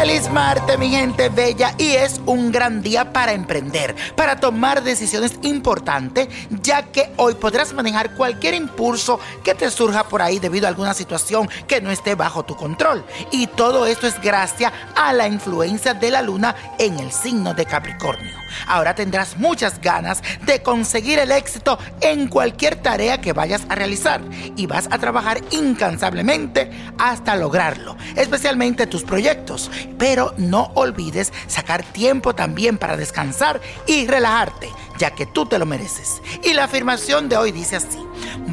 Feliz Marte, mi gente bella, y es un gran día para emprender, para tomar decisiones importantes, ya que hoy podrás manejar cualquier impulso que te surja por ahí debido a alguna situación que no esté bajo tu control. Y todo esto es gracias a la influencia de la luna en el signo de Capricornio. Ahora tendrás muchas ganas de conseguir el éxito en cualquier tarea que vayas a realizar y vas a trabajar incansablemente hasta lograrlo, especialmente tus proyectos. Pero no olvides sacar tiempo también para descansar y relajarte, ya que tú te lo mereces. Y la afirmación de hoy dice así,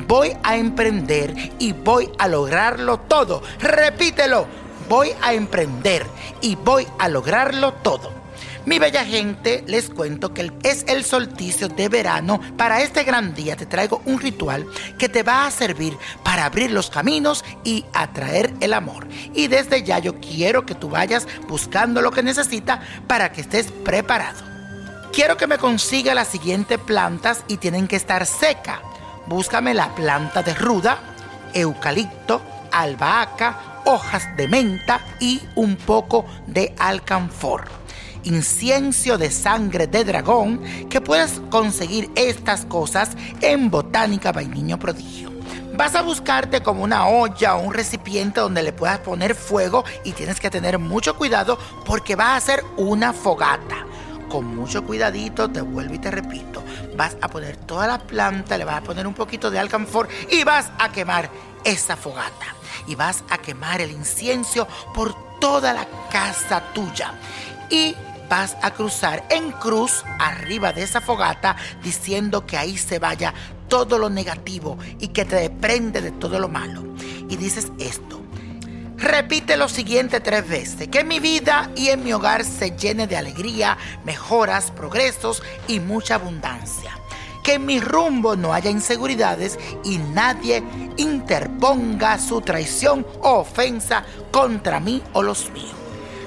voy a emprender y voy a lograrlo todo. Repítelo, voy a emprender y voy a lograrlo todo. Mi bella gente, les cuento que es el solsticio de verano. Para este gran día te traigo un ritual que te va a servir para abrir los caminos y atraer el amor. Y desde ya yo quiero que tú vayas buscando lo que necesitas para que estés preparado. Quiero que me consiga las siguientes plantas y tienen que estar secas. Búscame la planta de ruda, eucalipto, albahaca, hojas de menta y un poco de alcanfor incienso de sangre de dragón, que puedes conseguir estas cosas en Botánica Vainiño Prodigio. Vas a buscarte como una olla o un recipiente donde le puedas poner fuego y tienes que tener mucho cuidado porque va a ser una fogata. Con mucho cuidadito, te vuelvo y te repito, vas a poner toda la planta, le vas a poner un poquito de alcanfor y vas a quemar esa fogata. Y vas a quemar el incienso por toda la casa tuya. Y vas a cruzar en cruz arriba de esa fogata diciendo que ahí se vaya todo lo negativo y que te desprende de todo lo malo. Y dices esto. Repite lo siguiente tres veces, que mi vida y en mi hogar se llene de alegría, mejoras, progresos y mucha abundancia. Que en mi rumbo no haya inseguridades y nadie interponga su traición o ofensa contra mí o los míos.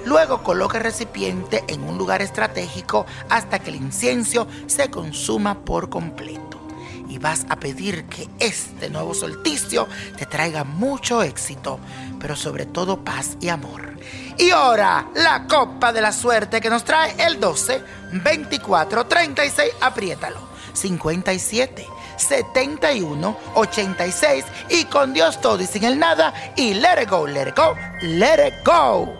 Luego coloca el recipiente en un lugar estratégico hasta que el incienso se consuma por completo. Y vas a pedir que este nuevo solsticio te traiga mucho éxito, pero sobre todo paz y amor. Y ahora, la copa de la suerte que nos trae el 12, 24, 36, apriétalo, 57. 71 86 y con Dios todo y sin el nada y let it go, let it go, let it go.